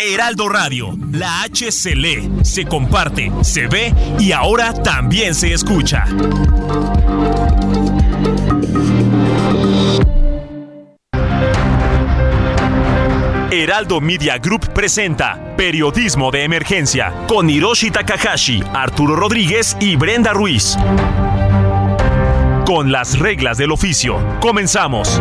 Heraldo Radio, la H se lee, se comparte, se ve y ahora también se escucha. Heraldo Media Group presenta Periodismo de Emergencia con Hiroshi Takahashi, Arturo Rodríguez y Brenda Ruiz. Con las reglas del oficio, comenzamos.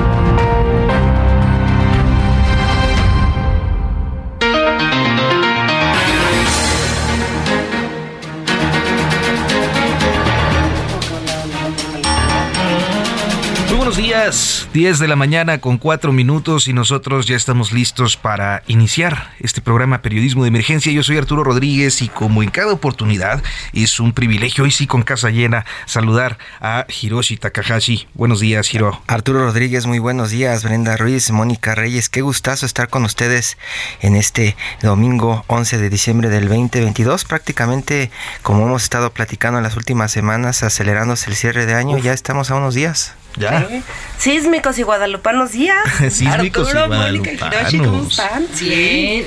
Buenos días, 10 de la mañana con 4 minutos y nosotros ya estamos listos para iniciar este programa Periodismo de Emergencia. Yo soy Arturo Rodríguez y como en cada oportunidad es un privilegio, hoy sí con casa llena, saludar a Hiroshi Takahashi. Buenos días, Hiro. Arturo Rodríguez, muy buenos días. Brenda Ruiz, Mónica Reyes, qué gustazo estar con ustedes en este domingo 11 de diciembre del 2022. Prácticamente, como hemos estado platicando en las últimas semanas, acelerándose el cierre de año, ya estamos a unos días. ¿Ya? Sísmicos y guadalupanos días. Sísmicos Arturo, y Mónica y Hiroshi, ¿cómo están? Bien.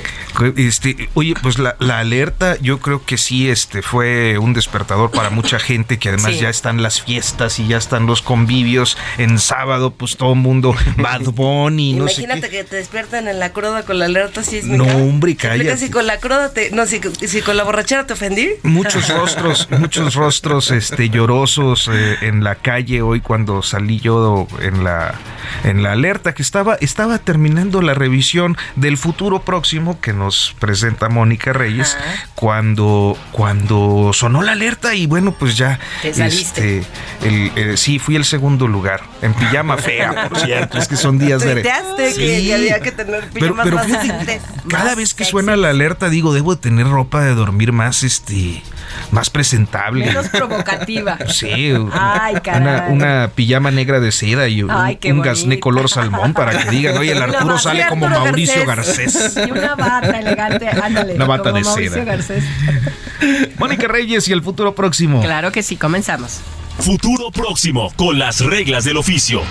Este, oye, pues la, la, alerta yo creo que sí este, fue un despertador para mucha gente que además Sí. ya están las fiestas y ya están los convivios en sábado, pues todo el mundo Bad Bunny, no sé Imagínate qué. que te despiertan en la cruda con la alerta sísmica. No, hombre, ¿Te explicas cállate. si con la cruda te, no, si, si con la borrachera te ofendí? Muchos rostros, muchos rostros este llorosos eh, en la calle hoy cuando salí yo en la en la alerta que estaba estaba terminando la revisión del futuro próximo que nos presenta Mónica Reyes cuando cuando sonó la alerta y bueno pues ya Te saliste. este, el, eh, sí fui el segundo lugar en pijama fea por cierto es que son días de Tuiteaste que, Sí. que había que tener pero, pijamas pero más fíjate, decentes. cada vez que sexy. suena la alerta digo debo de tener ropa de dormir más este más presentable Menos provocativa. Sí, Ay, una, caray. una pijama negra de seda y un, Ay, un gasné color salmón para que digan, oye, el Arturo sale como Arturo Mauricio Garcés. Garcés. Y una bata elegante, ándale. Una bata como de Mauricio seda. Garcés. Mónica Reyes y el futuro próximo. Claro que sí, comenzamos. Futuro próximo con las reglas del oficio.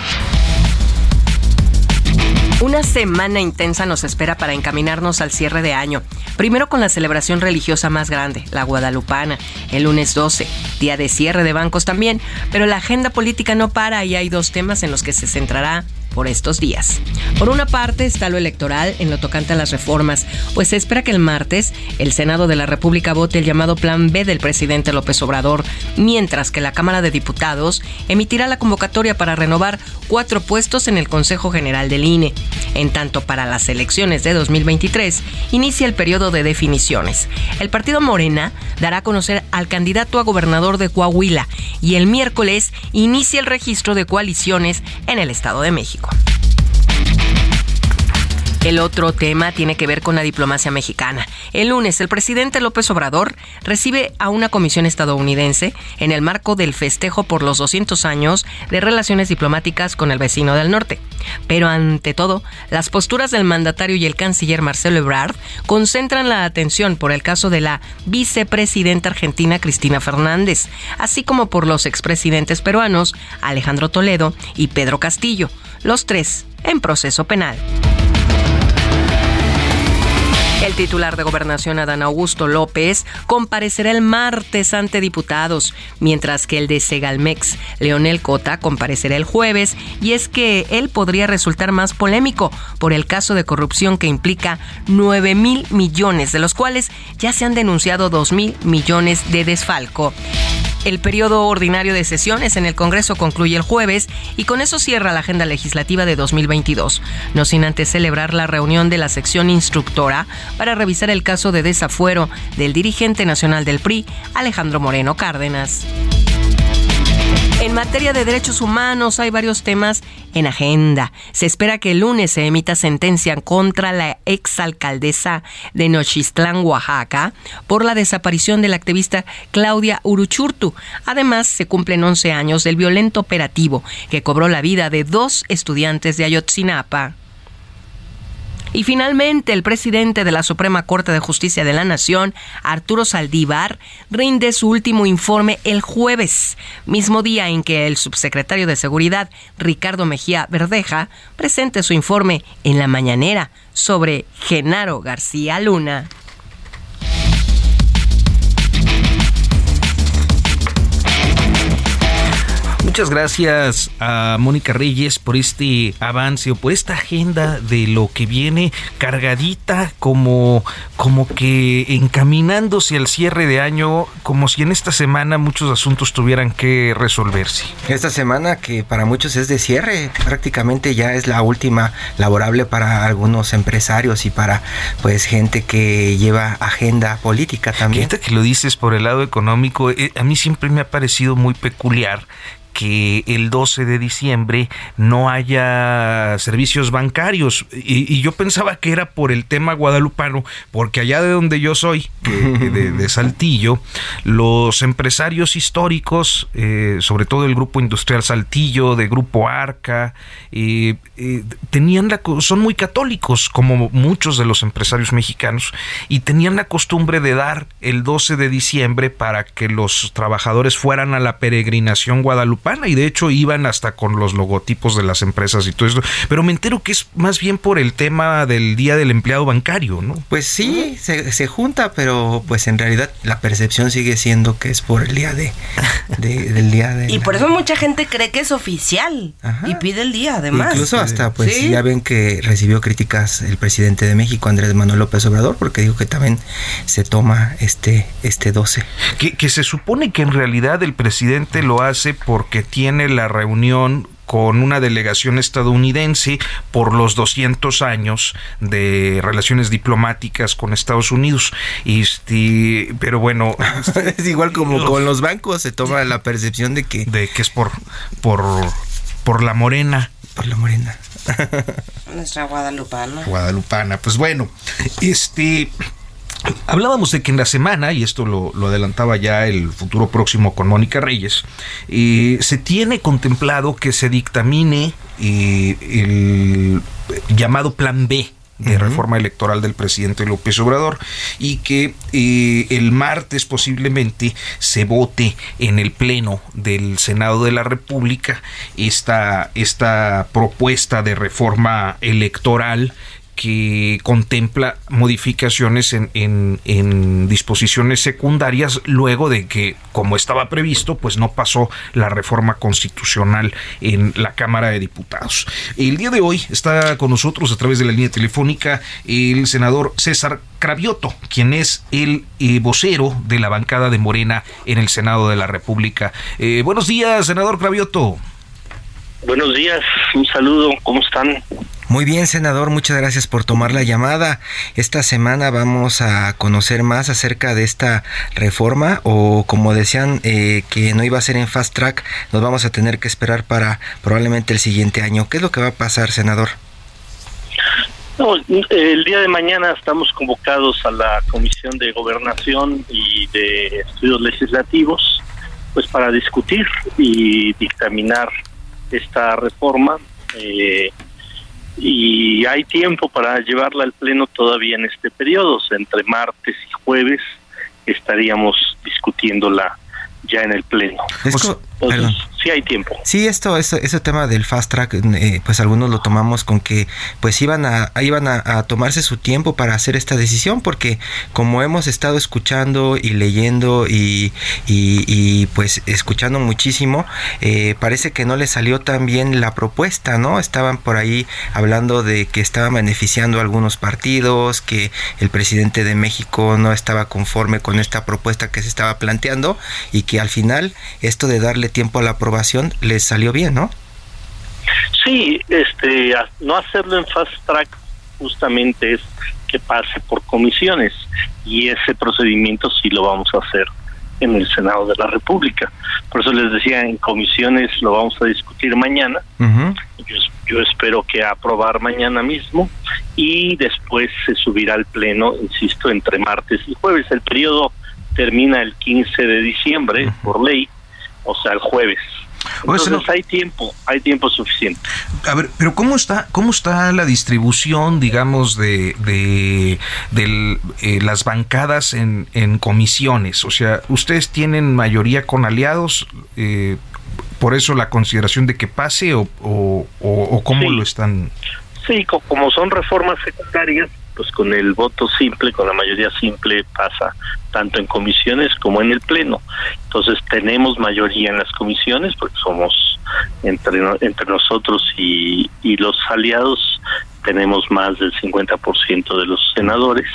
Una semana intensa nos espera para encaminarnos al cierre de año. Primero con la celebración religiosa más grande, la guadalupana, el lunes 12, día de cierre de bancos también, pero la agenda política no para y hay dos temas en los que se centrará por estos días. Por una parte está lo electoral en lo tocante a las reformas, pues se espera que el martes el Senado de la República vote el llamado Plan B del presidente López Obrador, mientras que la Cámara de Diputados emitirá la convocatoria para renovar cuatro puestos en el Consejo General del INE. En tanto, para las elecciones de 2023 inicia el periodo de definiciones. El partido Morena dará a conocer al candidato a gobernador de Coahuila y el miércoles inicia el registro de coaliciones en el Estado de México. Europe. El otro tema tiene que ver con la diplomacia mexicana. El lunes, el presidente López Obrador recibe a una comisión estadounidense en el marco del festejo por los 200 años de relaciones diplomáticas con el vecino del norte. Pero ante todo, las posturas del mandatario y el canciller Marcelo Ebrard concentran la atención por el caso de la vicepresidenta argentina Cristina Fernández, así como por los expresidentes peruanos Alejandro Toledo y Pedro Castillo, los tres en proceso penal. El titular de Gobernación, Adán Augusto López, comparecerá el martes ante diputados, mientras que el de Segalmex, Leonel Cota, comparecerá el jueves, y es que él podría resultar más polémico por el caso de corrupción que implica 9 mil millones, de los cuales ya se han denunciado 2 mil millones de desfalco. El periodo ordinario de sesiones en el Congreso concluye el jueves y con eso cierra la agenda legislativa de 2022, no sin antes celebrar la reunión de la sección instructora para revisar el caso de desafuero del dirigente nacional del PRI, Alejandro Moreno Cárdenas. En materia de derechos humanos hay varios temas en agenda. Se espera que el lunes se emita sentencia contra la exalcaldesa de Nochistlán, Oaxaca, por la desaparición de la activista Claudia Uruchurtu. Además, se cumplen 11 años del violento operativo que cobró la vida de dos estudiantes de Ayotzinapa. Y finalmente, el presidente de la Suprema Corte de Justicia de la Nación, Arturo Saldívar, rinde su último informe el jueves, mismo día en que el subsecretario de Seguridad, Ricardo Mejía Verdeja, presente su informe en la mañanera sobre Genaro García Luna. Muchas gracias a Mónica Reyes por este avance o por esta agenda de lo que viene cargadita como, como que encaminándose al cierre de año, como si en esta semana muchos asuntos tuvieran que resolverse. Esta semana que para muchos es de cierre, prácticamente ya es la última laborable para algunos empresarios y para pues gente que lleva agenda política también. que lo dices por el lado económico, eh, a mí siempre me ha parecido muy peculiar que el 12 de diciembre no haya servicios bancarios. Y, yo pensaba que era por el tema guadalupano, porque allá de donde yo soy, de, Saltillo, los empresarios históricos, eh, sobre todo el Grupo Industrial Saltillo, de Grupo Arca, eh, eh, tenían la, son muy católicos, como muchos de los empresarios mexicanos, y tenían la costumbre de dar el 12 de diciembre para que los trabajadores fueran a la peregrinación guadalupana y de hecho iban hasta con los logotipos de las empresas y todo eso. Pero me entero que es más bien por el tema del Día del Empleado Bancario, ¿no? Pues sí, se, junta, pero pues en realidad la percepción sigue siendo que es por el día de, del día de... Y por eso mucha gente cree que es oficial y pide el día además. Incluso hasta pues ya ven que recibió críticas el presidente de México, Andrés Manuel López Obrador, porque dijo que también se toma este, este 12. Que, que se supone que en realidad el presidente lo hace porque tiene la reunión con una delegación estadounidense por los 200 años de relaciones diplomáticas con Estados Unidos. Este, pero bueno, es igual como con los bancos se toma la percepción de que de que es por por por la morena, por la morena. Nuestra guadalupana. Guadalupana. Pues bueno, este Hablábamos de que en la semana, y esto lo, adelantaba ya el futuro próximo con Mónica Reyes, eh, se tiene contemplado que se dictamine eh, el llamado Plan B de reforma electoral del presidente López Obrador y que eh, el martes posiblemente se vote en el Pleno del Senado de la República esta, esta propuesta de reforma electoral que contempla modificaciones en, en, disposiciones secundarias luego de que, como estaba previsto, pues no pasó la reforma constitucional en la Cámara de Diputados. El día de hoy está con nosotros a través de la línea telefónica el senador César Cravioto, quien es el eh, vocero de la bancada de Morena en el Senado de la República. Eh, buenos días, senador Cravioto. Buenos días, un saludo, ¿cómo están? Muy bien, senador, muchas gracias por tomar la llamada. Esta semana vamos a conocer más acerca de esta reforma o como decían eh, que no iba a ser en fast track, nos vamos a tener que esperar para probablemente el siguiente año. ¿Qué es lo que va a pasar, senador? el día de mañana estamos convocados a la Comisión de Gobernación y de Estudios Legislativos, pues para discutir y dictaminar esta reforma. Eh, y hay tiempo para llevarla al Pleno todavía en este periodo. entre martes y jueves estaríamos discutiéndola ya en el Pleno sí hay tiempo. Sí, esto, ese tema del fast track, eh, pues algunos lo tomamos con que pues iban a iban a, tomarse su tiempo para hacer esta decisión, porque como hemos estado escuchando y leyendo y, y, pues escuchando muchísimo, eh, parece que no le salió tan bien la propuesta, ¿no? Estaban por ahí hablando de que estaban beneficiando a algunos partidos, que el presidente de México no estaba conforme con esta propuesta que se estaba planteando y que al final esto de darle tiempo a la aprobación les salió bien, ¿no? Sí, este, no hacerlo en fast track justamente es que pase por comisiones y ese procedimiento sí lo vamos a hacer en el Senado de la República. Por eso les decía, en comisiones lo vamos a discutir mañana. yo, yo, espero que aprobar mañana mismo y después se subirá al Pleno, insisto, entre martes y jueves. El periodo termina el 15 de diciembre por ley, o sea, el jueves. Entonces hay tiempo, hay tiempo suficiente. A ver, pero ¿cómo está, cómo está la distribución, digamos, de, de, eh, las bancadas en, en comisiones? O sea, ¿ustedes tienen mayoría con aliados? Eh, ¿Por eso la consideración de que pase o, o, cómo lo están? Sí, como son reformas secundarias, pues con el voto simple, con la mayoría simple pasa tanto en comisiones como en el pleno. Entonces tenemos mayoría en las comisiones porque somos entre entre nosotros y, y los aliados tenemos más del 50% de los senadores,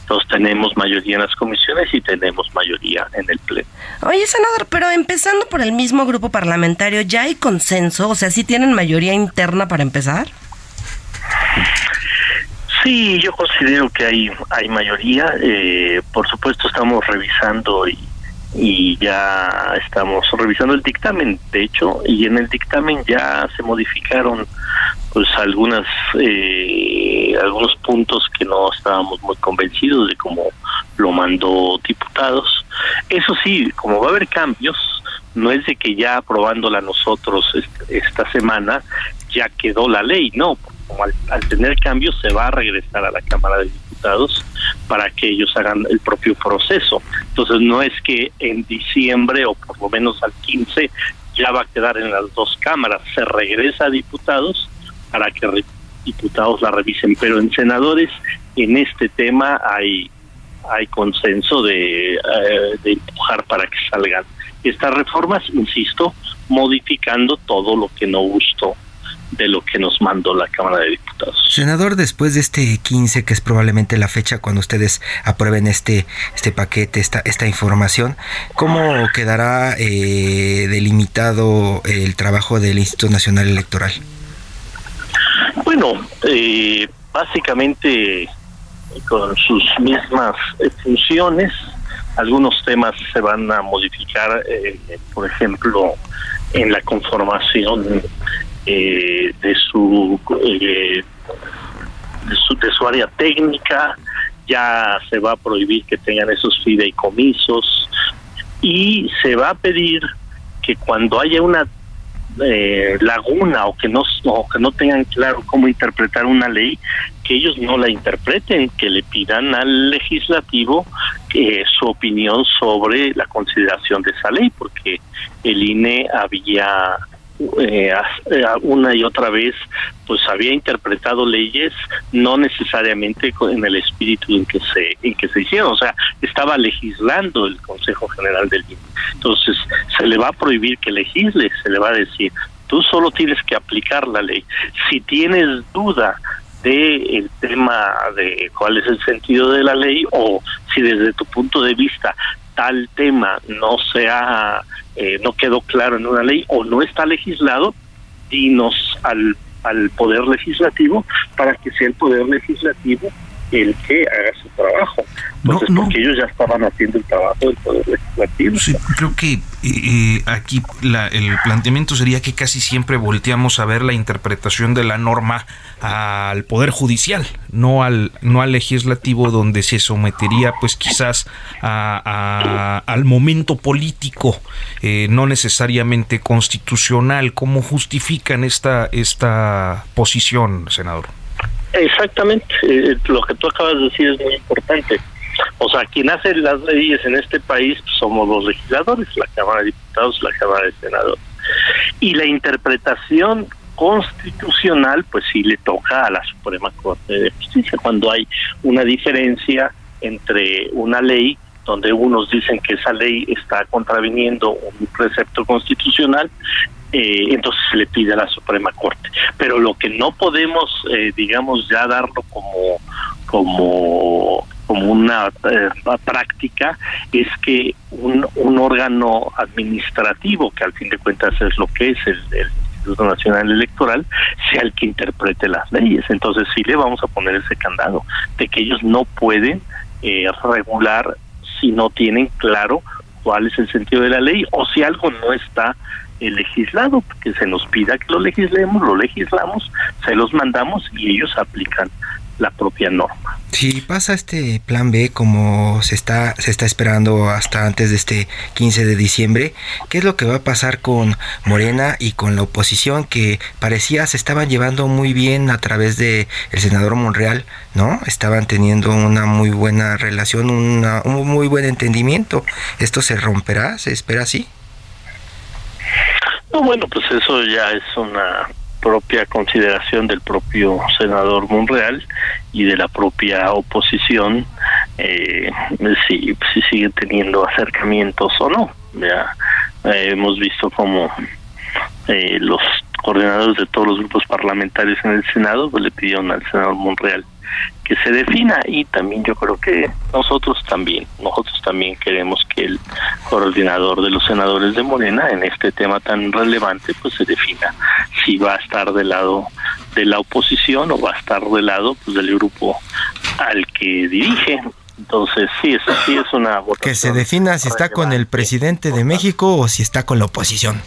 entonces tenemos mayoría en las comisiones y tenemos mayoría en el pleno. Oye, senador, pero empezando por el mismo grupo parlamentario, ¿ya hay consenso? O sea, ¿sí tienen mayoría interna para empezar? Sí, yo considero que hay hay mayoría. Eh, por supuesto, estamos revisando y, ya estamos revisando el dictamen, de hecho, y en el dictamen ya se modificaron pues algunas eh, algunos puntos que no estábamos muy convencidos de cómo lo mandó diputados. Eso sí, como va a haber cambios, no es de que ya aprobándola nosotros esta semana ya quedó la ley, no, al, tener cambios se va a regresar a la Cámara de Diputados para que ellos hagan el propio proceso. Entonces no es que en diciembre o por lo menos al 15 ya va a quedar en las dos cámaras, se regresa a diputados para que diputados la revisen, pero en senadores en este tema hay hay consenso de, eh, de empujar para que salgan estas reformas, insisto, modificando todo lo que no gustó de lo que nos mandó la Cámara de Diputados. Senador, después de este 15, que es probablemente la fecha cuando ustedes aprueben este, este paquete, esta, esta información, ¿cómo quedará eh, delimitado el trabajo del Instituto Nacional Electoral? Bueno, eh, básicamente con sus mismas eh, funciones, algunos temas se van a modificar, por ejemplo, en la conformación eh, de su eh, de su de su área técnica ya se va a prohibir que tengan esos fideicomisos y se va a pedir que cuando haya una eh, laguna o que no o que no tengan claro cómo interpretar una ley que ellos no la interpreten que le pidan al legislativo eh, su opinión sobre la consideración de esa ley porque el INE había eh, eh, una y otra vez pues había interpretado leyes no necesariamente en el espíritu en que se en que se hicieron. O sea estaba legislando el Consejo General del INE entonces se le va a prohibir que legisle se le va a decir tú solo tienes que aplicar la ley. Si tienes duda de el tema de cuál es el sentido de la ley o si desde tu punto de vista tal tema no sea eh, no quedó claro en una ley o no está legislado, dinos al, al Poder Legislativo para que sea el Poder Legislativo el que haga su trabajo. Entonces, no, porque ellos ya estaban haciendo el trabajo del Poder Legislativo. Sí, creo que eh, eh, aquí el planteamiento sería que casi siempre volteamos a ver la interpretación de la norma al Poder Judicial, no al, no al legislativo, donde se sometería pues quizás a, al momento político, eh, no necesariamente constitucional. ¿Cómo justifican esta, esta posición, senador? Exactamente, eh, lo que tú acabas de decir es muy importante. O sea, quien hace las leyes en este país pues, somos los legisladores, la Cámara de Diputados, la Cámara de Senadores. Y la interpretación constitucional, pues sí le toca a la Suprema Corte de Justicia, cuando hay una diferencia entre una ley donde unos dicen que esa ley está contraviniendo un precepto constitucional eh, entonces se le pide a la Suprema Corte. Pero lo que no podemos, eh, digamos, ya darlo como como como una eh, práctica es que un, un órgano administrativo, que al fin de cuentas es lo que es el, Instituto Nacional Electoral, sea el que interprete las leyes. Entonces sí le vamos a poner ese candado de que ellos no pueden regular si no tienen claro cuál es el sentido de la ley o si algo no está legislado, que se nos pida que lo legislemos, lo legislamos, se los mandamos y ellos aplican la propia norma. Si pasa este plan B como se está se está esperando hasta antes de este 15 de diciembre, ¿qué es lo que va a pasar con Morena y con la oposición que parecía se estaban llevando muy bien a través de el senador Monreal, ¿no? Estaban teniendo una muy buena relación, una, un muy buen entendimiento. ¿Esto se romperá? ¿Se espera así? No, bueno, pues eso ya es una propia consideración del propio senador Monreal y de la propia oposición eh, si, si sigue teniendo acercamientos o no. Ya eh, hemos visto como eh, los coordinadores de todos los grupos parlamentarios en el Senado pues, le pidieron al senador Monreal que se defina y también yo creo que nosotros también, nosotros también queremos que el coordinador de los senadores de Morena en este tema tan relevante pues se defina si va a estar del lado de la oposición o va a estar del lado pues del grupo al que dirige. Entonces, sí, es, sí es una Que se defina si está con el presidente de México o si está con la oposición.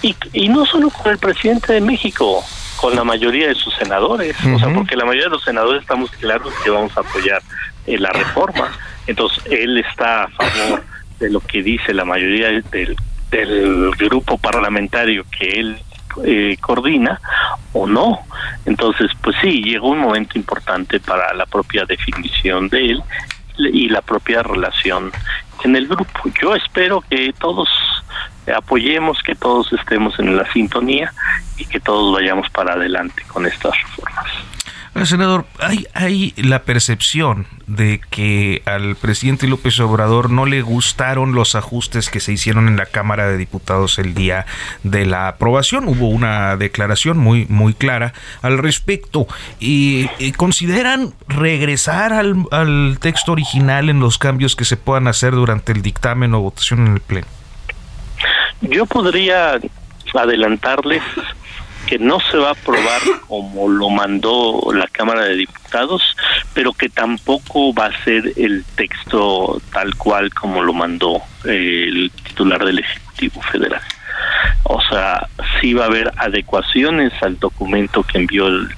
Y, y no solo con el presidente de México, con la mayoría de sus senadores, o sea, porque la mayoría de los senadores estamos claros que vamos a apoyar eh, la reforma. Entonces, él está a favor de lo que dice la mayoría del, del grupo parlamentario que él eh, coordina o no. Entonces, pues sí, llegó un momento importante para la propia definición de él y la propia relación en el grupo. Yo espero que todos apoyemos, que todos estemos en la sintonía y que todos vayamos para adelante con estas reformas. Senador, hay, hay la percepción de que al presidente López Obrador no le gustaron los ajustes que se hicieron en la Cámara de Diputados el día de la aprobación. Hubo una declaración muy, muy clara al respecto. ¿Y, consideran regresar al, al texto original en los cambios que se puedan hacer durante el dictamen o votación en el Pleno? Yo podría adelantarles que no se va a aprobar como lo mandó la Cámara de Diputados, pero que tampoco va a ser el texto tal cual como lo mandó el titular del Ejecutivo Federal. O sea, sí va a haber adecuaciones al documento que envió el,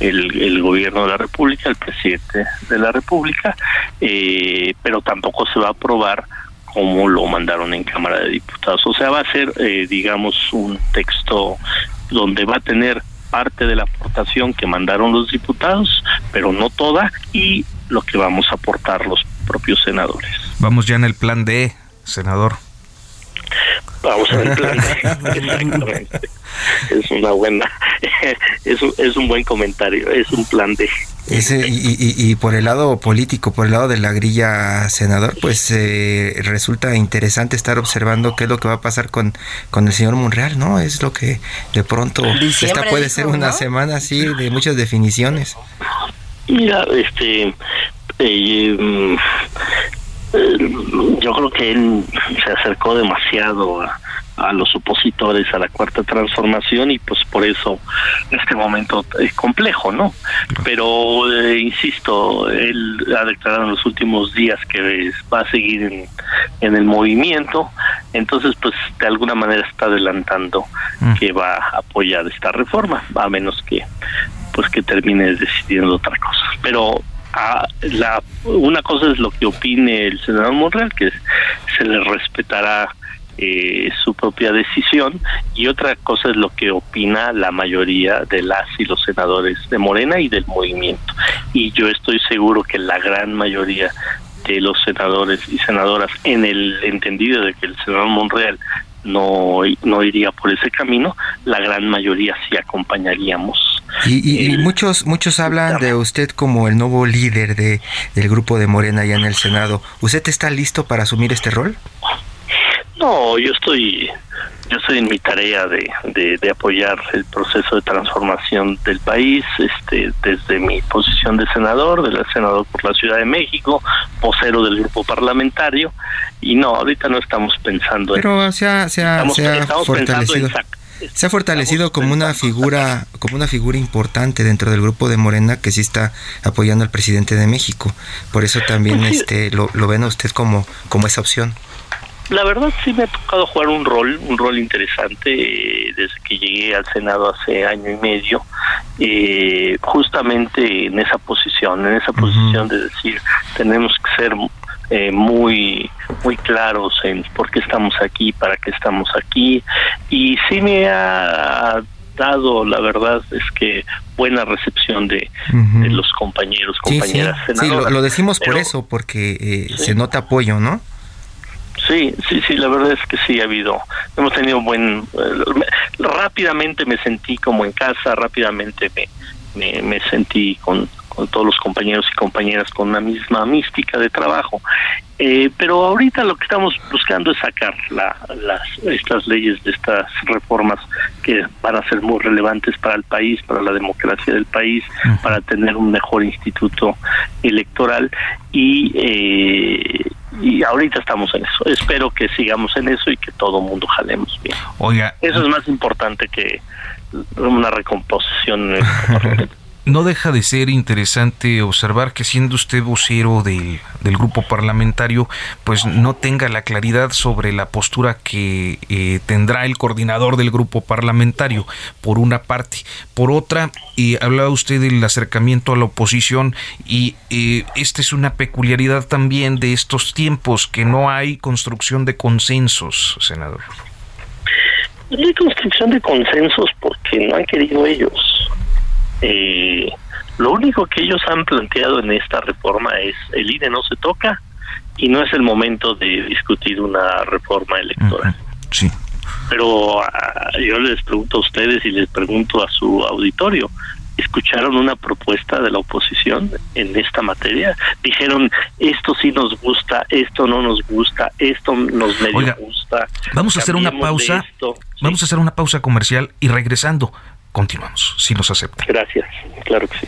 el, gobierno de la República, el presidente de la República, eh, pero tampoco se va a aprobar como lo mandaron en Cámara de Diputados. O sea, va a ser, eh, digamos, un texto donde va a tener parte de la aportación que mandaron los diputados, pero no toda, y lo que vamos a aportar los propios senadores. Vamos ya en el plan D, senador. Vamos en el plan D, exactamente. Es una buena, es un, es un buen comentario, es un plan D. Ese, y, y, por el lado político, por el lado de la grilla senador, pues eh, resulta interesante estar observando qué es lo que va a pasar con, con el señor Monreal, ¿no? Es lo que de pronto esta puede ser una semana así de muchas definiciones. Mira, este, eh, mm, eh, yo creo que él se acercó demasiado a, a los opositores a la cuarta transformación y pues por eso este momento es complejo, ¿no? Pero eh, insisto, él ha declarado en los últimos días que va a seguir en, en el movimiento, entonces pues de alguna manera está adelantando mm. que va a apoyar esta reforma, a menos que pues que termine decidiendo otra cosa. Pero a la una cosa es lo que opine el senador Monreal, que se le respetará eh, su propia decisión y otra cosa es lo que opina la mayoría de las y los senadores de Morena y del movimiento. Y yo estoy seguro que la gran mayoría de los senadores y senadoras, en el entendido de que el senador Monreal no, no iría por ese camino, la gran mayoría sí acompañaríamos. Y, y, muchos muchos hablan de usted como el nuevo líder de, del grupo de Morena ya en el Senado. ¿Usted está listo para asumir este rol? No, yo estoy yo estoy en mi tarea de, de, apoyar el proceso de transformación del país, este, desde mi posición de senador, del senador por la Ciudad de México, vocero del grupo parlamentario, y no, ahorita no estamos pensando en... Pero se ha, se ha, fortalecido. se ha fortalecido como una figura como una figura importante dentro del grupo de Morena que sí está apoyando al presidente de México. Por eso también este lo, lo ven a usted como como esa opción la verdad sí me ha tocado jugar un rol, un rol interesante eh, desde que llegué al Senado hace año y medio, eh, justamente en esa posición, en esa posición de decir tenemos que ser eh, muy muy claros en por qué estamos aquí, para qué estamos aquí y sí me ha dado, la verdad es que buena recepción de, los compañeros, compañeras. Sí, lo, decimos por eso, porque se nota apoyo, ¿no? Sí, sí, sí, la verdad es que sí ha habido, hemos tenido buen, eh, rápidamente me sentí como en casa, rápidamente me, me, sentí con, con todos los compañeros y compañeras con una misma mística de trabajo. Eh, pero ahorita lo que estamos buscando es sacar la, las, estas leyes de estas reformas que van a ser muy relevantes para el país, para la democracia del país, para tener un mejor instituto electoral y eh, y ahorita estamos en eso. Espero que sigamos en eso y que todo mundo jalemos bien. Oiga, eso es más importante que una recomposición en el no deja de ser interesante observar que siendo usted vocero del, grupo parlamentario, pues no tenga la claridad sobre la postura que eh, tendrá el coordinador del grupo parlamentario, por una parte. Por otra, eh, hablaba usted del acercamiento a la oposición y eh, esta es una peculiaridad también de estos tiempos, que no hay construcción de consensos, senador. No hay construcción de consensos porque no han querido ellos eh, lo único que ellos han planteado en esta reforma es el INE no se toca y no es el momento de discutir una reforma electoral. Sí. Pero ah, yo les pregunto a ustedes y les pregunto a su auditorio, ¿escucharon una propuesta de la oposición en esta materia? Dijeron, esto sí nos gusta, esto no nos gusta, esto nos medio gusta. Vamos a hacer una pausa. Vamos a hacer una pausa comercial y regresando continuamos, si nos acepta. Gracias, claro que sí.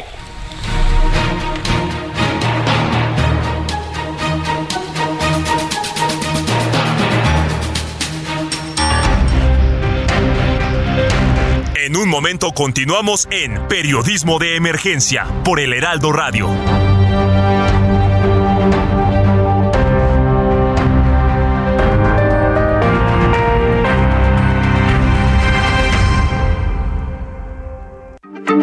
En un momento continuamos en Periodismo de Emergencia por el Heraldo Radio.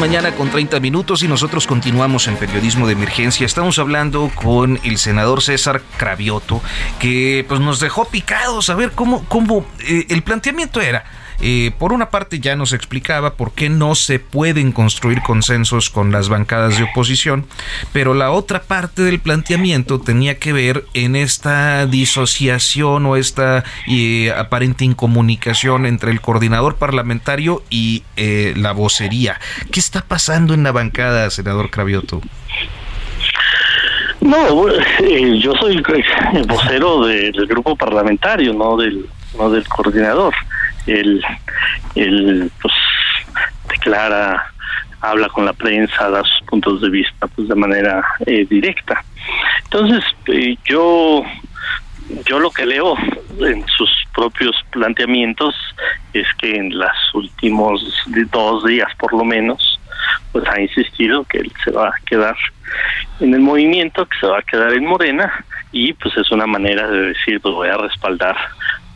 Mañana con 30 minutos y nosotros continuamos en periodismo de emergencia. Estamos hablando con el senador César Cravioto, que pues nos dejó picados a ver cómo, cómo eh, el planteamiento era eh, por una parte ya nos explicaba por qué no se pueden construir consensos con las bancadas de oposición, pero la otra parte del planteamiento tenía que ver en esta disociación o esta eh, aparente incomunicación entre el coordinador parlamentario y eh, la vocería. ¿Qué está pasando en la bancada, senador Cravioto? No, yo soy el vocero del grupo parlamentario, no del, no del coordinador él, él pues declara, habla con la prensa, da sus puntos de vista pues de manera eh, directa. Entonces, eh, yo yo lo que leo en sus propios planteamientos es que en los últimos dos días por lo menos pues ha insistido que él se va a quedar en el movimiento, que se va a quedar en Morena y pues es una manera de decir pues voy a respaldar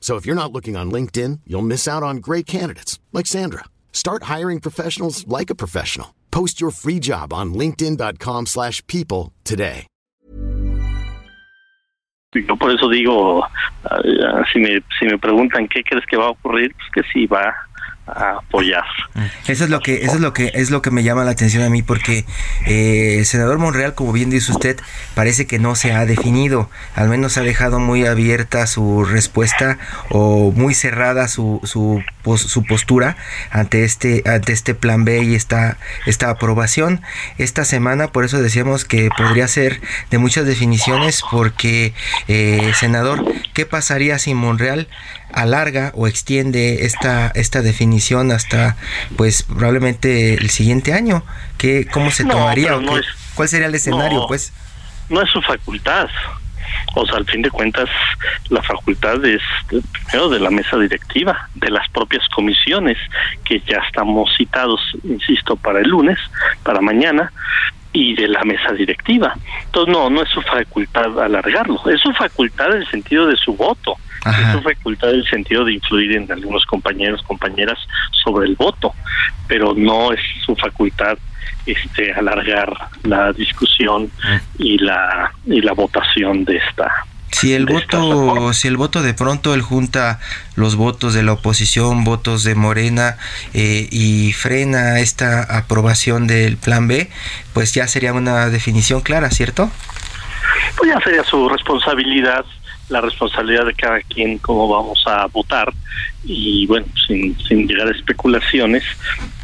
So if you're not looking on LinkedIn, you'll miss out on great candidates like Sandra. Start hiring professionals like a professional. Post your free job on linkedin.com/people today. Yo por eso digo, ah, si me, si me preguntan qué crees que va a ocurrir, pues que sí va a apoyar. Eso es lo que eso es lo que es lo que me llama la atención a mí porque eh, el senador Monreal, como bien dice usted, parece que no se ha definido, al menos ha dejado muy abierta su respuesta o muy cerrada su, su, su postura ante este ante este plan B y esta esta aprobación. Esta semana, por eso decíamos que podría ser de muchas definiciones porque eh, senador, ¿qué pasaría si Monreal alarga o extiende esta, esta definición hasta pues probablemente el siguiente año? ¿Qué, ¿Cómo se tomaría? ¿Cuál sería el escenario? pues No es su facultad. O sea, al fin de cuentas, la facultad es primero de la mesa directiva, de las propias comisiones, que ya estamos citados, insisto, para el lunes, para mañana, y de la mesa directiva. Entonces, no, no es su facultad alargarlo, es su facultad en el sentido de su voto, es su facultad el sentido de influir en algunos compañeros, compañeras sobre el voto, pero no es su facultad este alargar la discusión y la y la votación de esta si el voto si el voto de pronto él junta los votos de la oposición votos de Morena eh, y frena esta aprobación del plan B pues ya sería una definición clara cierto pues ya sería su responsabilidad la responsabilidad de cada quien cómo vamos a votar. Y bueno sin, sin llegar a especulaciones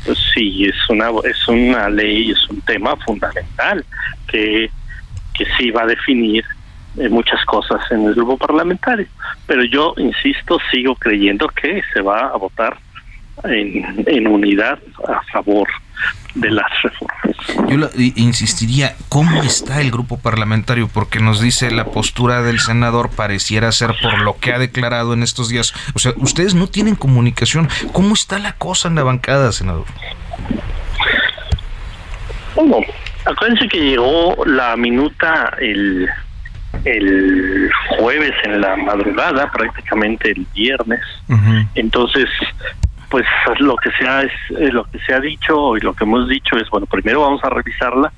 pues sí es una es una ley es un tema fundamental que que sí va a definir eh, muchas cosas en el grupo parlamentario. Pero yo insisto sigo creyendo que se va a votar en, en unidad a favor de las reformas. Yo insistiría, ¿cómo está el grupo parlamentario? Porque nos dice la postura del senador pareciera ser por lo que ha declarado en estos días. O sea, ustedes no tienen comunicación. ¿Cómo está la cosa en la bancada, senador? Bueno, acuérdense que llegó la minuta el, el jueves en la madrugada, prácticamente el viernes. Entonces, pues lo que se ha es eh, lo que se ha dicho y lo que hemos dicho es bueno primero vamos a revisarla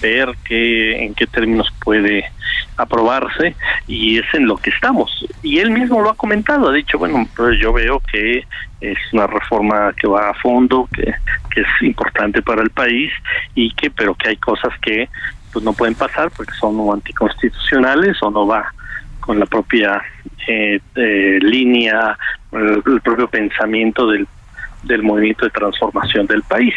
ver qué en qué términos puede aprobarse y es en lo que estamos. Y él mismo lo ha comentado ha dicho bueno pues yo veo que es una reforma que va a fondo que, que es importante para el país y que pero que hay cosas que pues no pueden pasar porque son anticonstitucionales o no va con la propia eh, eh, línea, el, propio pensamiento del, del movimiento de transformación del país.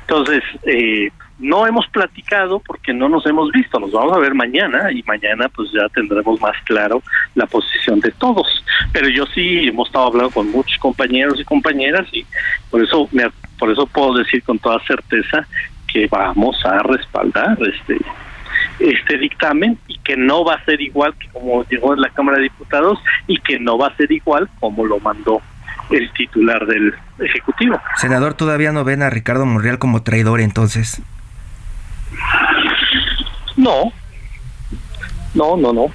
Entonces, eh, no hemos platicado porque no nos hemos visto, nos vamos a ver mañana y mañana pues ya tendremos más claro la posición de todos. Pero yo sí hemos estado hablando con muchos compañeros y compañeras y por eso me, por eso puedo decir con toda certeza que vamos a respaldar este este dictamen y que no va a ser igual que como llegó en la Cámara de Diputados y que no va a ser igual como lo mandó el titular del Ejecutivo. Senador, ¿todavía no ven a Ricardo Monreal como traidor entonces? No, no, no, no.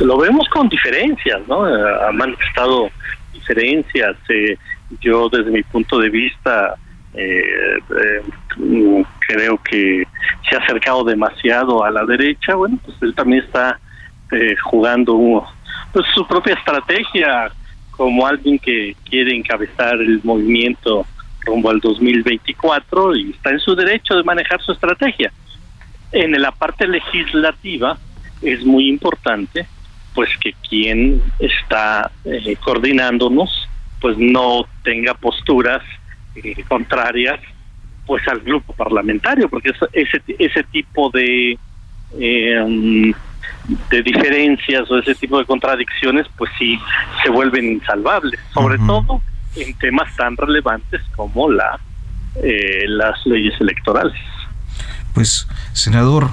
Lo vemos con diferencias, ¿no? Ha manifestado diferencias. Eh, yo desde mi punto de vista eh, eh, creo que se ha acercado demasiado a la derecha, bueno, pues él también está eh, jugando pues, su propia estrategia como alguien que quiere encabezar el movimiento rumbo al 2024 y está en su derecho de manejar su estrategia. En la parte legislativa es muy importante pues que quien está eh, coordinándonos pues no tenga posturas eh, contrarias pues al grupo parlamentario, porque ese, ese tipo de, eh, de diferencias o ese tipo de contradicciones, pues sí se vuelven insalvables, sobre todo en temas tan relevantes como la eh, las leyes electorales. Pues, senador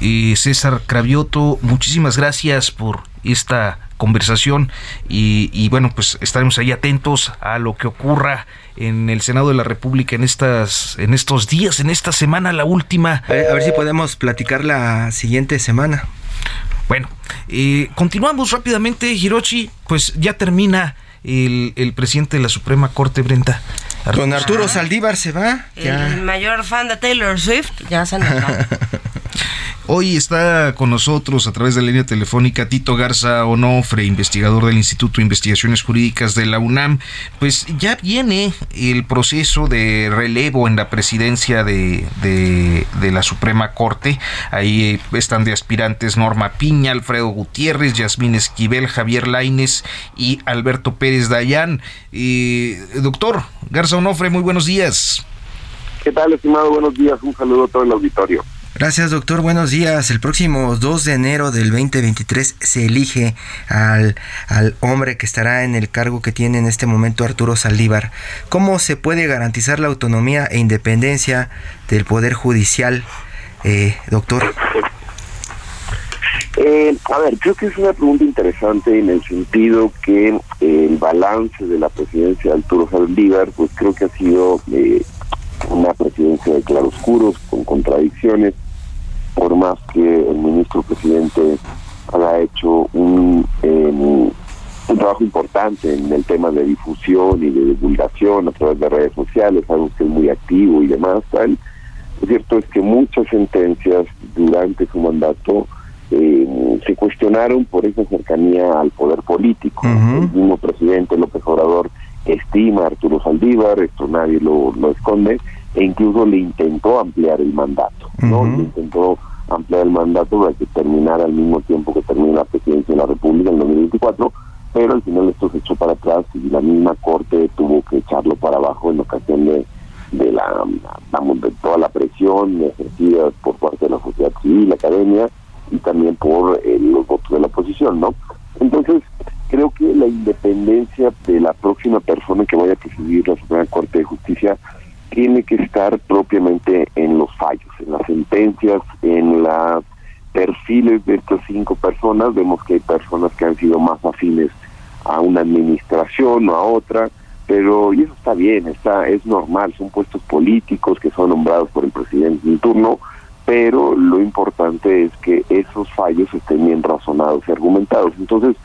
eh, César Cravioto, muchísimas gracias por esta conversación y, y, bueno, pues estaremos ahí atentos a lo que ocurra en el Senado de la República en estas en estos días, en esta semana, la última. A ver, si podemos platicar la siguiente semana. Bueno, eh, continuamos rápidamente, Hiroshi, pues ya termina el, el, presidente de la Suprema Corte, Brenda. Don Arturo Saldívar se va. El mayor fan de Taylor Swift ya se nos va. Hoy está con nosotros a través de la línea telefónica Tito Garza Onofre, investigador del Instituto de Investigaciones Jurídicas de la UNAM. Pues ya viene el proceso de relevo en la presidencia de, la Suprema Corte. Ahí están de aspirantes Norma Piña, Alfredo Gutiérrez, Yasmín Esquivel, Javier Laines y Alberto Pérez Dayán. Eh, doctor Garza Onofre, muy buenos días. ¿Qué tal, estimado? Buenos días. Un saludo a todo el auditorio. Gracias, doctor. Buenos días. El próximo 2 de enero del 2023 se elige al, al, hombre que estará en el cargo que tiene en este momento Arturo Saldívar. ¿Cómo se puede garantizar la autonomía e independencia del Poder Judicial, eh, doctor? Eh, a ver, creo que es una pregunta interesante en el sentido que el balance de la presidencia de Arturo Saldívar, pues creo que ha sido eh, una presidencia de claroscuros, con contradicciones, por más que el ministro presidente haya hecho un, em, un trabajo importante en el tema de difusión y de divulgación a través de redes sociales, algo que es muy activo y demás, tal. Lo cierto es que muchas sentencias durante su mandato em, se cuestionaron por esa cercanía al poder político. El mismo presidente López Obrador estima a Arturo Saldívar, esto nadie lo, lo esconde, e incluso le intentó ampliar el mandato, ¿no? Le intentó ampliar el mandato para que terminara al mismo tiempo que termina la presidencia de la República en 2024, pero al final esto se echó para atrás y la misma Corte tuvo que echarlo para abajo en ocasión de, de la, vamos, de toda la presión ejercida por parte de la sociedad civil, la academia y también por eh, los votos de la oposición, ¿no? Entonces, creo que la independencia de la próxima persona que vaya a presidir la Suprema Corte de Justicia tiene que estar propiamente en los fallos, en las sentencias, en los perfiles de estas cinco personas. Vemos que hay personas que han sido más afines a una administración o a otra, pero y eso está bien, está es normal, son puestos políticos que son nombrados por el presidente en turno, pero lo importante es que esos fallos estén bien razonados y argumentados. Entonces,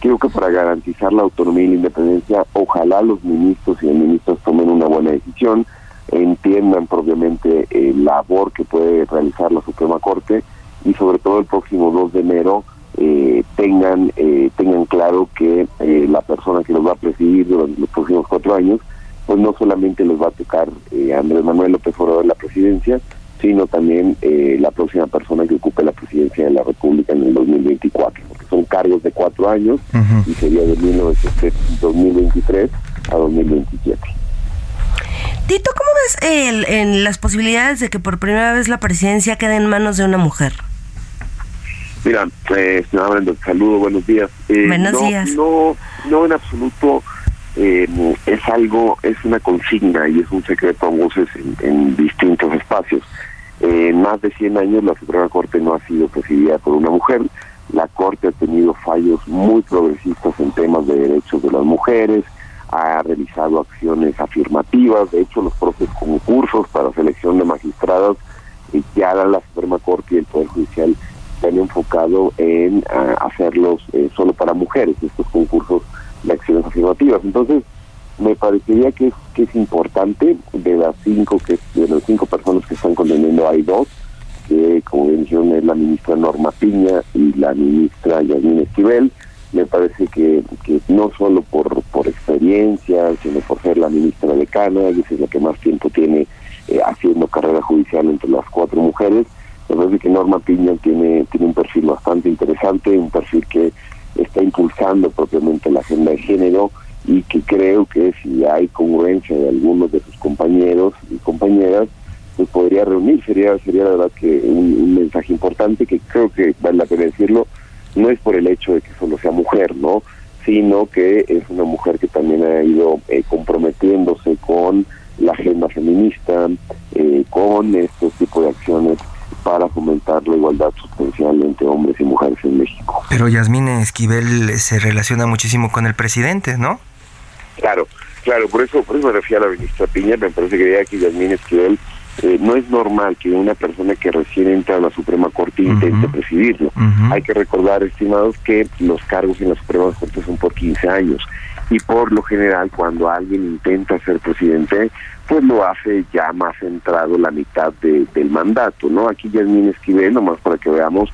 creo que para garantizar la autonomía y la independencia, ojalá los ministros y ministros tomen una buena decisión entiendan propiamente el labor que puede realizar la Suprema Corte y sobre todo el próximo 2 de enero eh, tengan eh, tengan claro que eh, la persona que los va a presidir durante los próximos cuatro años pues no solamente les va a tocar Andrés Manuel López Obrador la presidencia sino también la próxima persona que ocupe la presidencia de la República en el 2024 porque son cargos de cuatro años y sería de 2023 a 2027 Tito, ¿cómo ves el, en las posibilidades de que por primera vez la presidencia quede en manos de una mujer? Mira, eh, saludo, buenos días. Eh, buenos días. No, no en absoluto eh, es algo, es una consigna y es un secreto a voces en, distintos espacios. En más de 100 años la Suprema Corte no ha sido presidida por una mujer. La Corte ha tenido fallos muy progresistas en temas de derechos de las mujeres, ha realizado acciones afirmativas, de hecho los propios concursos para selección de magistrados eh, ya la Suprema Corte y el Poder Judicial se han enfocado en ah, hacerlos eh, solo para mujeres, estos concursos de acciones afirmativas. Entonces, me parecería que es, que es importante, de las cinco que de las cinco personas que están condenando hay dos, que como bien dijeron es la ministra Norma Piña y la ministra Yasmín Esquivel, me parece que, que no solo por, por experiencia, sino por ser la ministra decana, que es la que más tiempo tiene eh, haciendo carrera judicial entre las cuatro mujeres, me parece que Norma Piña tiene, tiene un perfil bastante interesante, un perfil que está impulsando propiamente la agenda de género y que creo que si hay congruencia de algunos de sus compañeros y compañeras, pues podría reunir, sería, sería la verdad que un, un mensaje importante que creo que vale la pena decirlo, no es por el hecho de que solo sea mujer, ¿no? Sino que es una mujer que también ha ido eh, comprometiéndose con la agenda feminista, eh, con estos tipos de acciones para fomentar la igualdad sustancial entre hombres y mujeres en México. Pero Yasmín Esquivel se relaciona muchísimo con el presidente, ¿no? Claro, claro, por eso, por eso me refiero a la ministra Piña, me parece que diría que Yasmín Esquivel eh, no es normal que una persona que recién entra a la Suprema Corte intente presidirlo. Hay que recordar, estimados, que los cargos en la Suprema Corte son por 15 años y por lo general cuando alguien intenta ser presidente, pues lo hace ya más centrado la mitad del mandato, ¿no? Aquí Yasmín Esquivel, nomás para que veamos,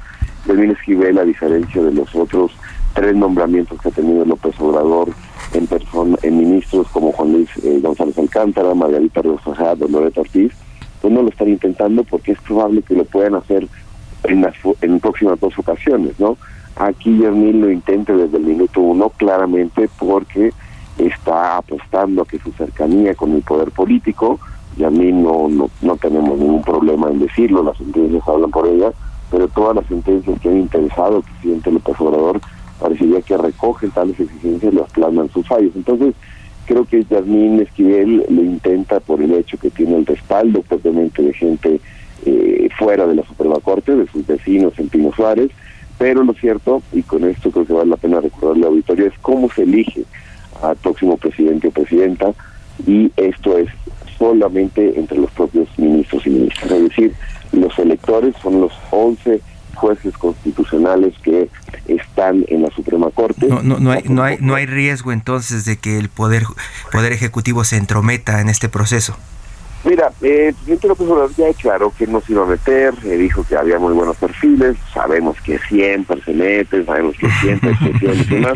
Yasmín Esquivel, a diferencia de los otros tres nombramientos que ha tenido López Obrador en persona, en ministros como Juan Luis eh, González Alcántara, Margarita Rosajado, Loreta Ortiz, pues no lo están intentando porque es probable que lo puedan hacer en las en próximas dos ocasiones, ¿no? Aquí Yasmín lo intente desde el minuto uno claramente porque está apostando a que su cercanía con el poder político, y a no, no, no tenemos ningún problema en decirlo, las sentencias hablan por ella, pero todas las sentencias que han interesado al presidente López Obrador parecería que recogen tales exigencias y las plasman sus fallos. Entonces, creo que Yasmín Esquivel lo intenta por el hecho que tiene el respaldo propiamente de gente eh, fuera de la Suprema Corte, de sus vecinos en Pino Suárez, pero lo cierto, y con esto creo que vale la pena recordarle la auditorio, es cómo se elige al próximo presidente o presidenta, y esto es solamente entre los propios ministros y ministras. Es decir, los electores son los 11 jueces constitucionales que están en la Suprema Corte. No, no, no, hay, no, hay, no hay riesgo entonces de que el poder, poder Ejecutivo se entrometa en este proceso. Mira, eh, el presidente López Obrador ya declaró que no se iba a meter, eh, dijo que había muy buenos perfiles, sabemos que siempre se mete, sabemos que siempre hay y demás.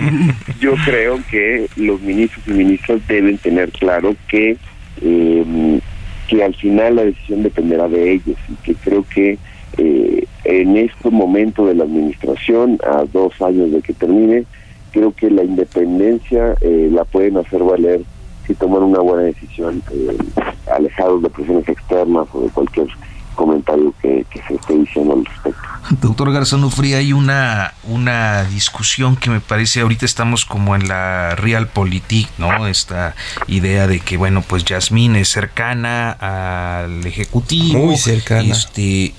Yo creo que los ministros y ministras deben tener claro que, eh, que al final la decisión dependerá de ellos y que creo que eh, en este momento de la administración, a dos años de que termine, creo que la independencia eh, la pueden hacer valer si toman una buena decisión, eh, alejados de presiones externas o de cualquier comentario que, se esté diciendo al respecto. Doctor Garzón Ufri, hay una, una discusión que me parece, ahorita estamos como en la realpolitik, ¿no? Esta idea de que, bueno, pues Yasmín es cercana al Ejecutivo. Muy cercana. Este,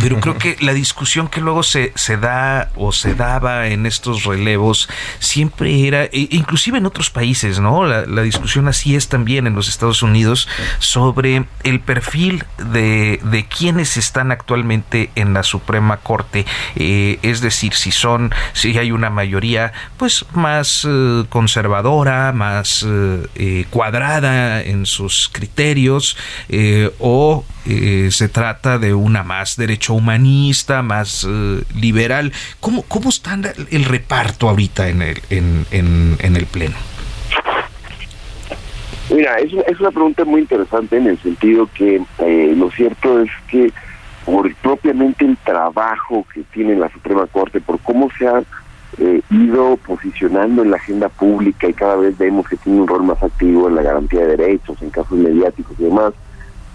pero creo que la discusión que luego se, se da o se daba en estos relevos siempre era, e, inclusive en otros países, ¿no? La, la discusión así es también en los Estados Unidos sobre el perfil de, de quienes están actualmente en la Suprema Corte, eh, es decir, si son, si hay una mayoría pues más eh, conservadora, más eh, cuadrada en sus criterios, o se trata de una más derecho humanista, más liberal. ¿Cómo, ¿Cómo está el reparto ahorita en el, en, en el Pleno? Mira, es, una pregunta muy interesante en el sentido que eh, lo cierto es que por propiamente el trabajo que tiene la Suprema Corte, por cómo se ha eh, ido posicionando en la agenda pública y cada vez vemos que tiene un rol más activo en la garantía de derechos, en casos mediáticos y demás,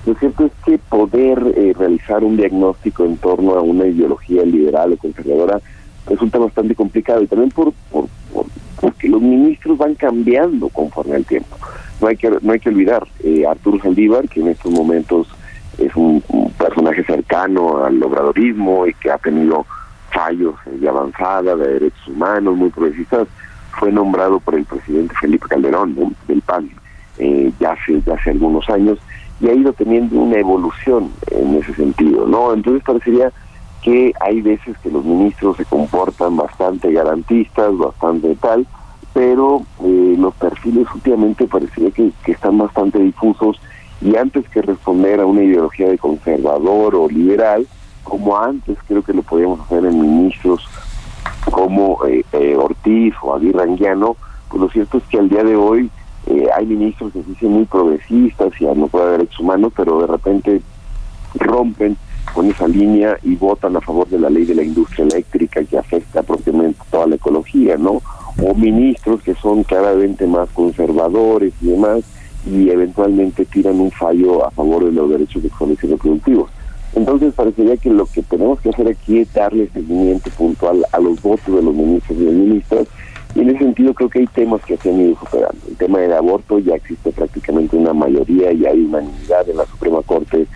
lo cierto es que poder eh, realizar un diagnóstico en torno a una ideología liberal o conservadora resulta bastante complicado y también por, por, por porque los ministros van cambiando conforme al tiempo. No hay que no hay que olvidar eh, Arturo Saldívar que en estos momentos es un, personaje cercano al obradorismo y que ha tenido fallos de avanzada de derechos humanos muy progresistas fue nombrado por el presidente Felipe Calderón del PAN eh, ya hace ya hace algunos años y ha ido teniendo una evolución en ese sentido no entonces parecería que hay veces que los ministros se comportan bastante garantistas bastante tal pero eh, los perfiles últimamente parecería que, están bastante difusos y antes que responder a una ideología de conservador o liberal, como antes creo que lo podíamos hacer en ministros como eh, eh, Ortiz o Aguirre Anguiano, pues lo cierto es que al día de hoy hay ministros que se dicen muy progresistas y no puede haber derechos humanos, pero de repente rompen con esa línea y votan a favor de la ley de la industria eléctrica que afecta propiamente toda la ecología, ¿no? o ministros que son claramente más conservadores y demás, y eventualmente tiran un fallo a favor de los derechos sexuales y reproductivos. Entonces parecería que lo que tenemos que hacer aquí es darle seguimiento puntual a los votos de los ministros y de ministras, y en ese sentido creo que hay temas que se han ido superando. El tema del aborto ya existe prácticamente una mayoría y hay unanimidad en la Suprema Corte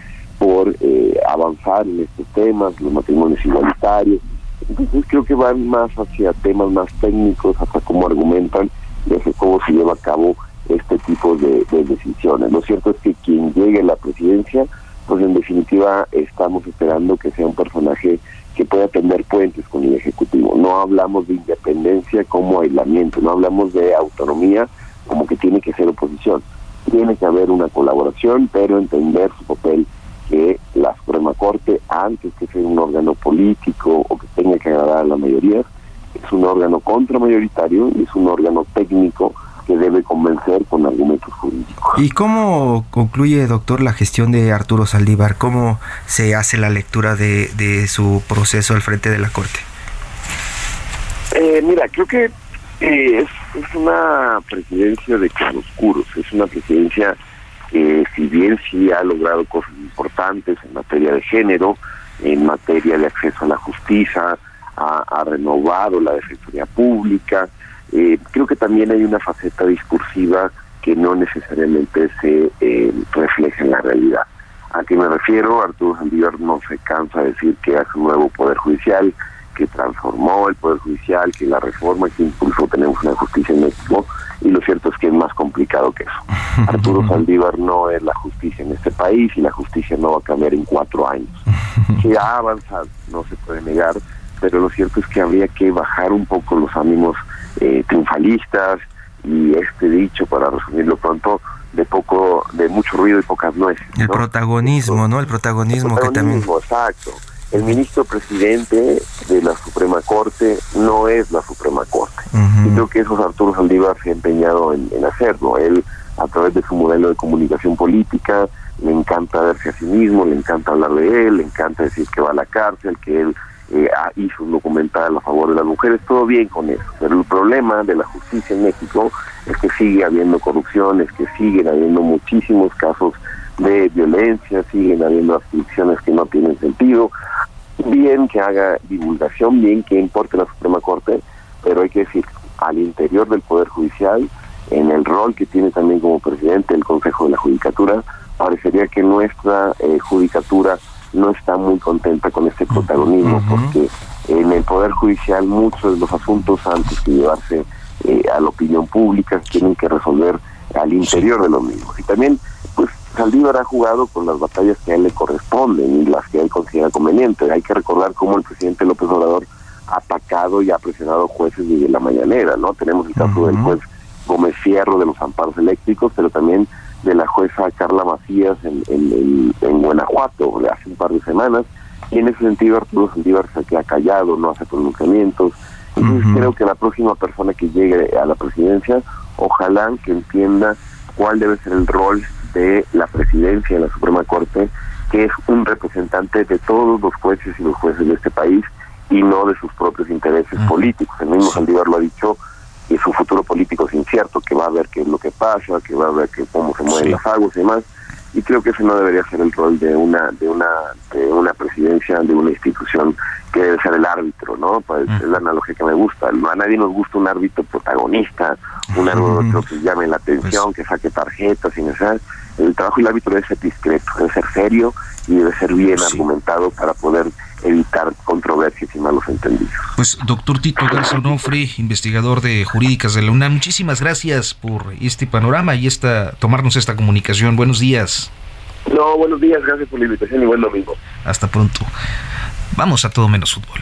por eh, avanzar en estos temas, los matrimonios igualitarios, entonces creo que van más hacia temas más técnicos, hasta cómo argumentan hacia cómo se lleva a cabo este tipo de, decisiones. Lo cierto es que quien llegue a la presidencia, pues en definitiva estamos esperando que sea un personaje que pueda tender puentes con el Ejecutivo. No hablamos de independencia como aislamiento, no hablamos de autonomía, como que tiene que ser oposición. Tiene que haber una colaboración, pero entender su papel que la Suprema Corte, antes que ser un órgano político o que tenga que agradar a la mayoría, es un órgano contramayoritario y es un órgano técnico que debe convencer con argumentos jurídicos. ¿Y cómo concluye, doctor, la gestión de Arturo Saldívar? ¿Cómo se hace la lectura de, de su proceso al frente de la Corte? Eh, mira, creo que eh, es, es, una presidencia de claroscuros, es una presidencia que si bien sí ha logrado cosas importantes en materia de género, en materia de acceso a la justicia, ha, renovado la defensoría pública, eh, creo que también hay una faceta discursiva que no necesariamente se eh, refleja en la realidad. ¿A qué me refiero? Arturo Sandívar no se cansa de decir que hace un nuevo poder judicial, que transformó el poder judicial, que la reforma, que incluso tenemos una justicia en México, y lo cierto es que es más complicado que eso. Arturo Saldívar no es la justicia en este país y la justicia no va a cambiar en cuatro años. Que ha avanzado, no se puede negar, pero lo cierto es que habría que bajar un poco los ánimos eh, triunfalistas y este dicho, para resumirlo pronto, de poco, de mucho ruido y pocas nueces. El protagonismo, ¿no? El protagonismo, que también. Exacto. El ministro presidente de la Suprema Corte no es la Suprema Corte. Y creo que eso Arturo Saldívar se ha empeñado en, en hacerlo. Él, a través de su modelo de comunicación política, le encanta verse a sí mismo, le encanta hablar de él, le encanta decir que va a la cárcel, que él eh, hizo un documental a favor de las mujeres, todo bien con eso. Pero el problema de la justicia en México es que sigue habiendo corrupciones, que siguen habiendo muchísimos casos de violencia, siguen habiendo aflicciones que no tienen sentido. Bien que haga divulgación, bien que importe la Suprema Corte, pero hay que decir, al interior del Poder Judicial, en el rol que tiene también como presidente del Consejo de la Judicatura, parecería que nuestra eh, judicatura no está muy contenta con este protagonismo, porque en el Poder Judicial muchos de los asuntos antes que llevarse eh, a la opinión pública tienen que resolver al interior de los mismos. Y también, pues, Saldívar ha jugado con las batallas que a él le corresponden y las que él considera convenientes. Hay que recordar cómo el presidente López Obrador ha atacado y ha presionado jueces desde la mañanera, ¿no? Tenemos el caso del juez Gómez Fierro de los amparos eléctricos, pero también de la jueza Carla Macías en, en, en, Guanajuato hace un par de semanas. Y en ese sentido Arturo Saldívar se queda callado, no hace pronunciamientos. Entonces creo que la próxima persona que llegue a la presidencia, ojalá que entienda cuál debe ser el rol de la presidencia de la Suprema Corte, que es un representante de todos los jueces y los jueces de este país y no de sus propios intereses políticos. El mismo Saldívar lo ha dicho y su futuro político es incierto, que va a ver qué es lo que pasa, que va a ver que cómo se mueven las aguas y demás. Y creo que ese no debería ser el rol de una de una de una presidencia de una institución que debe ser el árbitro, ¿no? Pues es la analogía que me gusta. A nadie nos gusta un árbitro protagonista, un árbitro que llame la atención, que saque tarjetas y nada. El trabajo del árbitro debe ser discreto, debe ser serio y debe ser bien argumentado para poder evitar controversias y malos entendidos. Pues doctor Tito Garza Onofre, investigador de jurídicas de la UNAM, muchísimas gracias por este panorama y esta tomarnos esta comunicación. Buenos días. No, buenos días, gracias por la invitación y buen domingo. Hasta pronto. Vamos a todo menos fútbol.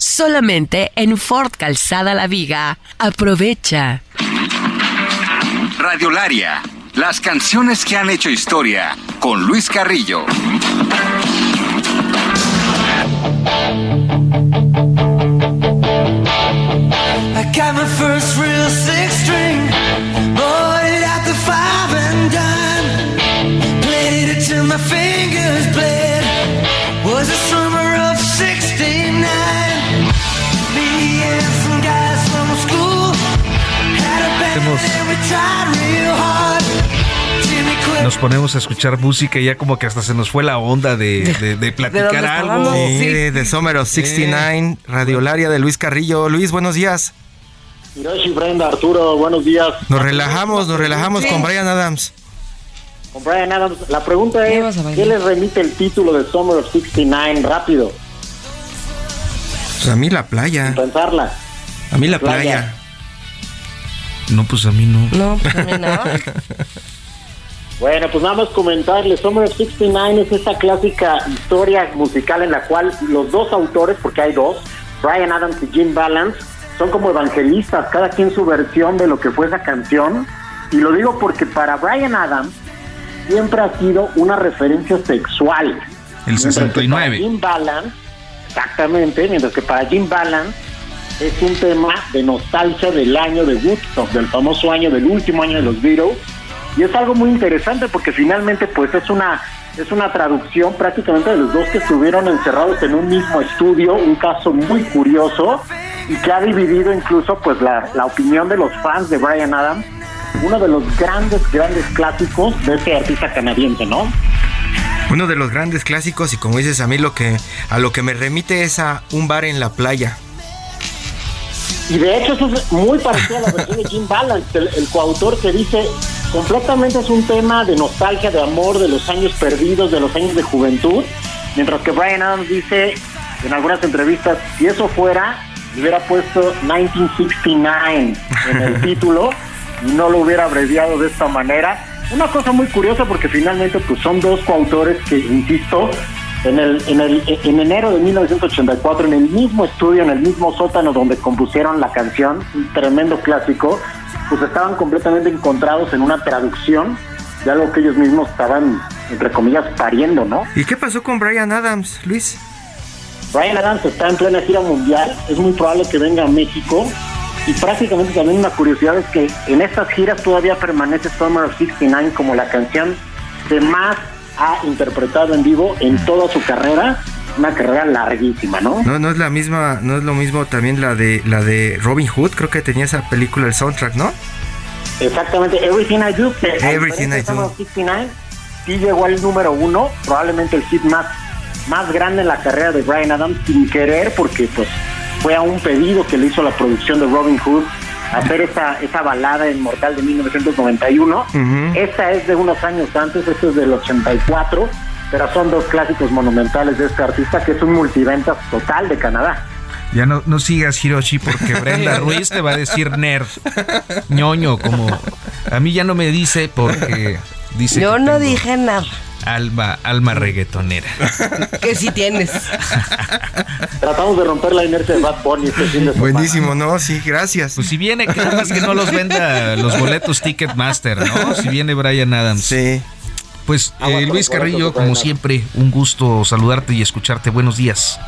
solamente en Ford Calzada La Viga. Aprovecha. Radiolaria, las canciones que han hecho historia, con Luis Carrillo. Ponemos a escuchar música y ya como que hasta se nos fue la onda de, de- de platicar algo. Sí, Sí. de, Somero 69, Radiolaria de Luis Carrillo. Luis, buenos días. Hiroshi, Brenda, Arturo, buenos días. Nos relajamos, nos relajamos con Brian Adams. Con Brian Adams. La pregunta ¿Qué es? ¿qué les remite el título de Summer of 69? Rápido, Pues a mí la playa. pensarla. A mí la Playa. playa. No, pues a mí no. No, pues a mí no. Bueno, pues nada más comentarles, Summer of 69 es esa clásica historia musical en la cual los dos autores, porque hay dos, Brian Adams y Jim Balance, son como evangelistas, cada quien su versión de lo que fue esa canción. Y lo digo porque para Brian Adams siempre ha sido una referencia sexual. El Mientras que 69. para Jim Balance, exactamente, mientras que para Jim Balance es un tema de nostalgia del año de Woodstock, del famoso año, del último año de los Beatles. Y es algo muy interesante porque finalmente pues es una es una traducción prácticamente de los dos que estuvieron encerrados en un mismo estudio, un caso muy curioso y que ha dividido incluso pues la, la opinión de los fans de Brian Adams, uno de los grandes, grandes clásicos de ese artista canadiense, ¿no? Uno de los grandes clásicos y como dices a mí lo que a lo que me remite es a un bar en la playa. Y de hecho eso es muy parecido a la versión de Jim Balance, el, el coautor que dice completamente es un tema de nostalgia, de amor, de los años perdidos, de los años de juventud, mientras que Brian Adams dice en algunas entrevistas, si eso fuera, hubiera puesto 1969 en el título y no lo hubiera abreviado de esta manera. Una cosa muy curiosa porque finalmente pues son dos coautores que, insisto, en, el, en, el, en enero de 1984, en el mismo estudio, en el mismo sótano donde compusieron la canción, un tremendo clásico, pues estaban completamente encontrados en una traducción de algo que ellos mismos estaban, entre comillas, pariendo, ¿no? ¿Y qué pasó con Brian Adams, Luis? Brian Adams está en plena gira mundial, es muy probable que venga a México y prácticamente también una curiosidad es que en estas giras todavía permanece Summer of 69 como la canción que más ha interpretado en vivo en toda su carrera, una carrera larguísima, ¿no? No, no es la misma, no es lo mismo también la de la de Robin Hood, creo que tenía esa película el soundtrack, ¿no? Exactamente, Everything I Do, que Everything I Do. Summer of 69 sí llegó al número uno, probablemente el hit más, más grande en la carrera de Brian Adams sin querer, porque pues fue a un pedido que le hizo la producción de Robin Hood hacer esa, esa balada inmortal de 1991. Esta es de unos años antes, esta es del 84, pero son dos clásicos monumentales de este artista que es un multiventas total de Canadá. Ya no, no sigas, Hiroshi, porque Brenda Ruiz te va a decir nerd. ñoño, como. A mí ya no me dice porque dice. Yo no dije nada. Alma, alma reggaetonera. Que sí tienes. Tratamos de romper la inercia de Bad Bunny este fin de semana. Buenísimo, no, sí, gracias. Pues si viene, que nada más que no los venda los boletos Ticketmaster, ¿no? Si viene Brian Adams. Sí. Pues Aguas eh, Luis Carrillo, como siempre, un gusto saludarte y escucharte. Buenos días.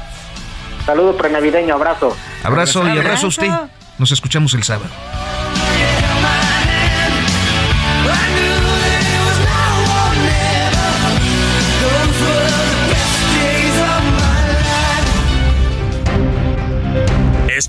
Saludo prenavideño, abrazo. Abrazo y abrazo a usted. Nos escuchamos el sábado.